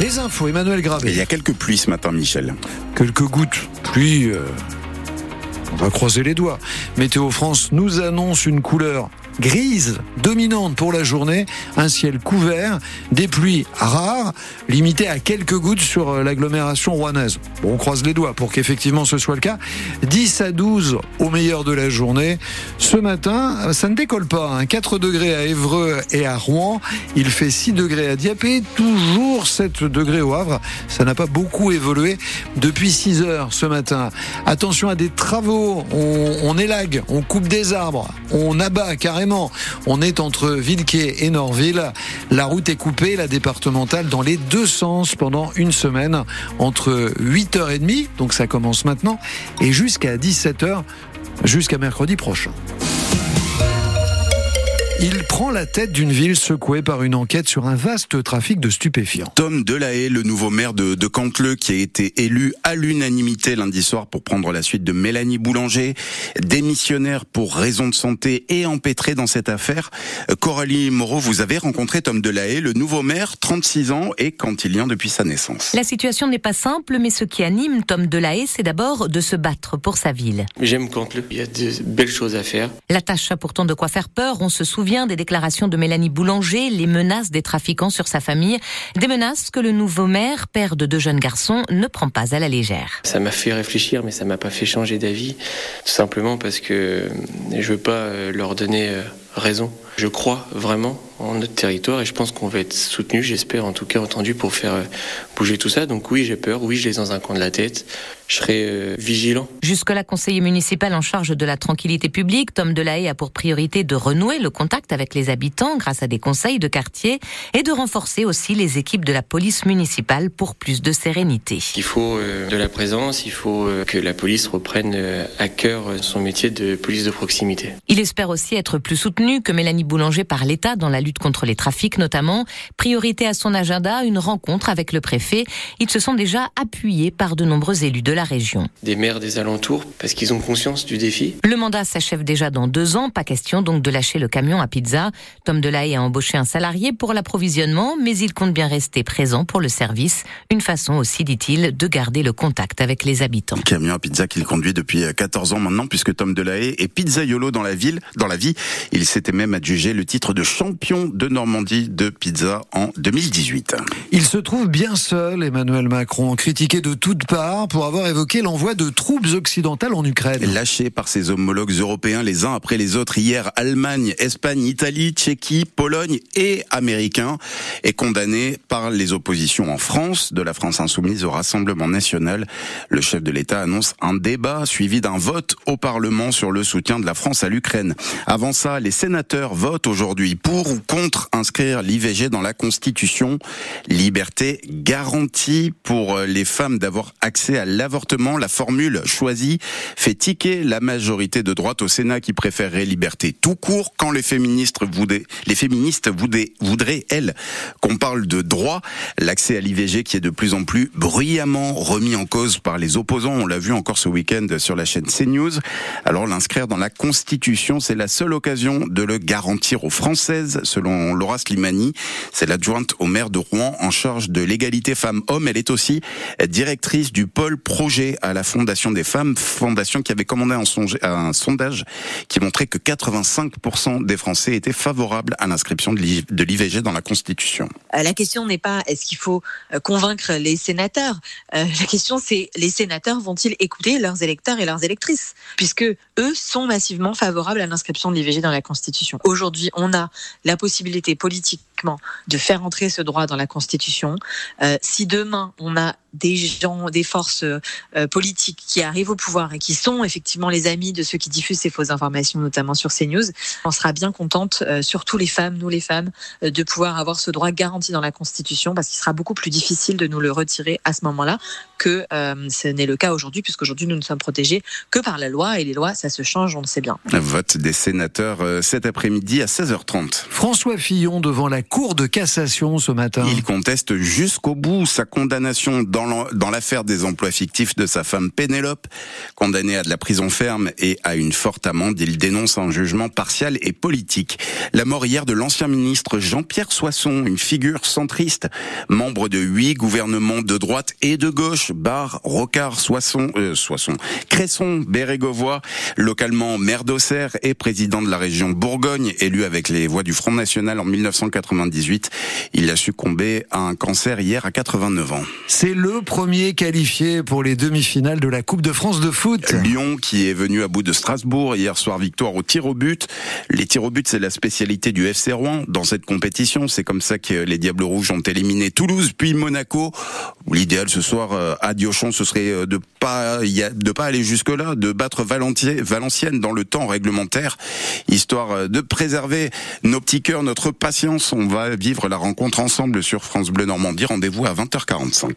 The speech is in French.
Les infos, Emmanuel Gravé. Il y a quelques pluies ce matin, Michel. Quelques gouttes. Pluie. Euh, on va croiser les doigts. Météo France nous annonce une couleur grise dominante pour la journée, un ciel couvert, des pluies rares, limitées à quelques gouttes sur euh, l'agglomération rouennaise. On croise les doigts pour qu'effectivement ce soit le cas. 10 à 12 au meilleur de la journée. Ce matin, ça ne décolle pas. Hein. 4 degrés à Évreux et à Rouen. Il fait 6 degrés à Dieppe toujours 7 degrés au Havre. Ça n'a pas beaucoup évolué depuis 6 heures ce matin. Attention à des travaux. On élague, on coupe des arbres, on abat carrément on est entre Villequay et Norville. La route est coupée, la départementale, dans les deux sens pendant une semaine, entre 8h30, donc ça commence maintenant, et jusqu'à 17h, jusqu'à mercredi prochain. Il prend la tête d'une ville secouée par une enquête sur un vaste trafic de stupéfiants. Tom Delahaye, le nouveau maire de, de Cantleux, qui a été élu à l'unanimité lundi soir pour prendre la suite de Mélanie Boulanger, démissionnaire pour raison de santé et empêtré dans cette affaire. Coralie Moreau, vous avez rencontré Tom Delahaye, le nouveau maire, 36 ans et cantilien depuis sa naissance. La situation n'est pas simple, mais ce qui anime Tom Delahaye, c'est d'abord de se battre pour sa ville. J'aime Cantleux, il y a de belles choses à faire. La tâche a pourtant de quoi faire peur, on se souvient des déclarations de Mélanie Boulanger, les menaces des trafiquants sur sa famille, des menaces que le nouveau maire, père de deux jeunes garçons, ne prend pas à la légère. Ça m'a fait réfléchir, mais ça m'a pas fait changer d'avis, tout simplement parce que je veux pas euh, leur donner euh, raison. Je crois vraiment en notre territoire et je pense qu'on va être soutenu, j'espère en tout cas entendu pour faire euh, bouger tout ça. Donc oui, j'ai peur, oui, je l'ai dans un coin de la tête. Je serai euh, vigilant. Jusque-là, conseiller municipal en charge de la tranquillité publique, Tom Delahaye a pour priorité de renouer le contact avec les habitants grâce à des conseils de quartier et de renforcer aussi les équipes de la police municipale pour plus de sérénité. Il faut euh, de la présence, il faut que la police reprenne à cœur son métier de police de proximité. Il espère aussi être plus soutenu que Mélanie Boulanger par l'État dans la lutte contre les trafics notamment. Priorité à son agenda, une rencontre avec le préfet. Ils se sont déjà appuyés par de nombreux élus de la région. Des maires des alentours, parce qu'ils ont conscience du défi. Le mandat s'achève déjà dans deux ans, pas question donc de lâcher le camion à pizza. Tom Delahaye a embauché un salarié pour l'approvisionnement, mais il compte bien rester présent pour le service. Une façon aussi, dit-il, de garder le contact avec les habitants. Le camion à pizza qu'il conduit depuis 14 ans maintenant, puisque Tom Delahaye est pizzaiolo dans la ville, dans la vie. Il s'était même adjugé le titre de champion de Normandie de pizza en 2018. Il se trouve bien seul, Emmanuel Macron, critiqué de toutes parts pour avoir évoqué l'envoi de troupes occidentales en Ukraine. Lâché par ses homologues européens les uns après les autres hier, Allemagne, Espagne, Italie, Tchéquie, Pologne et Américains, et condamné par les oppositions en France, de la France insoumise au Rassemblement national. Le chef de l'État annonce un débat suivi d'un vote au Parlement sur le soutien de la France à l'Ukraine. Avant ça, les sénateurs votent aujourd'hui pour ou contre inscrire l'IVG dans la Constitution. Liberté garantie pour euh, les femmes d'avoir accès à l'avortement. La formule choisie fait tiquer la majorité de droite au Sénat qui préférerait liberté tout court quand les féministes voudraient, les féministes voudraient, voudraient elles, qu'on parle de droit. L'accès à l'IVG qui est de plus en plus bruyamment remis en cause par les opposants. On l'a vu encore ce week-end sur la chaîne CNews. Alors l'inscrire dans la Constitution, c'est la seule occasion de le garantir aux Françaises, selon Laura Slimani. C'est l'adjointe au maire de Rouen en charge de l'égalité femmes-hommes. Elle est aussi directrice du pôle projet à la Fondation des femmes, fondation qui avait commandé un, sondage qui montrait que 85% des Français étaient favorables à l'inscription de l'IVG dans la Constitution. Euh, la question n'est pas est-ce qu'il faut euh, convaincre les sénateurs? Euh, la question c'est les sénateurs vont-ils écouter leurs électeurs et leurs électrices? Puisque eux sont massivement favorables à l'inscription de l'IVG dans la Constitution. Aujourd'hui, on a la possibilité politiquement de faire entrer ce droit dans la Constitution. Euh, si demain on a des gens, des forces euh, politiques qui arrivent au pouvoir et qui sont effectivement les amis de ceux qui diffusent ces fausses informations, notamment sur CNews, on sera bien contente, euh, surtout les femmes, nous les femmes, euh, de pouvoir avoir ce droit garanti dans la Constitution, parce qu'il sera beaucoup plus difficile de nous le retirer à ce moment-là que ce n'est le cas aujourd'hui, puisqu'aujourd'hui nous ne sommes protégés que par la loi et les lois, ça se change, on le sait bien. Vote des sénateurs cet après-midi. à 16h30. François Fillon devant la Cour de cassation ce matin. Il conteste jusqu'au bout sa condamnation dans l'affaire des emplois fictifs de sa femme Pénélope. Condamné à de la prison ferme et à une forte amende, il dénonce un jugement partial et politique. La mort hier de l'ancien ministre Jean-Pierre Soisson, une figure centriste, membre de huit gouvernements de droite et de gauche, Bar, Rocard, Soisson, euh, Soisson, Cresson, Bérégovois, localement maire d'Auxerre et président de la région Bourgogne, élu avec les voix du Front National en 1998. Il a succombé à un cancer hier à 89 ans. C'est le premier qualifié pour les demi-finales de la Coupe de France de foot. Lyon qui est venu à bout de Strasbourg hier soir victoire au tir au but. Les tirs au but c'est la spécialité du FC Rouen dans cette compétition. C'est comme ça que les Diables Rouges ont éliminé Toulouse puis Monaco. L'idéal ce soir euh, à Diochon ce serait euh, de pas de pas aller jusque là, de battre Valenciennes dans le temps réglementaire, histoire euh, de préserver nos petits notre patience. On va vivre la rencontre ensemble sur France Bleu Normandie. Rendez-vous à 20h45.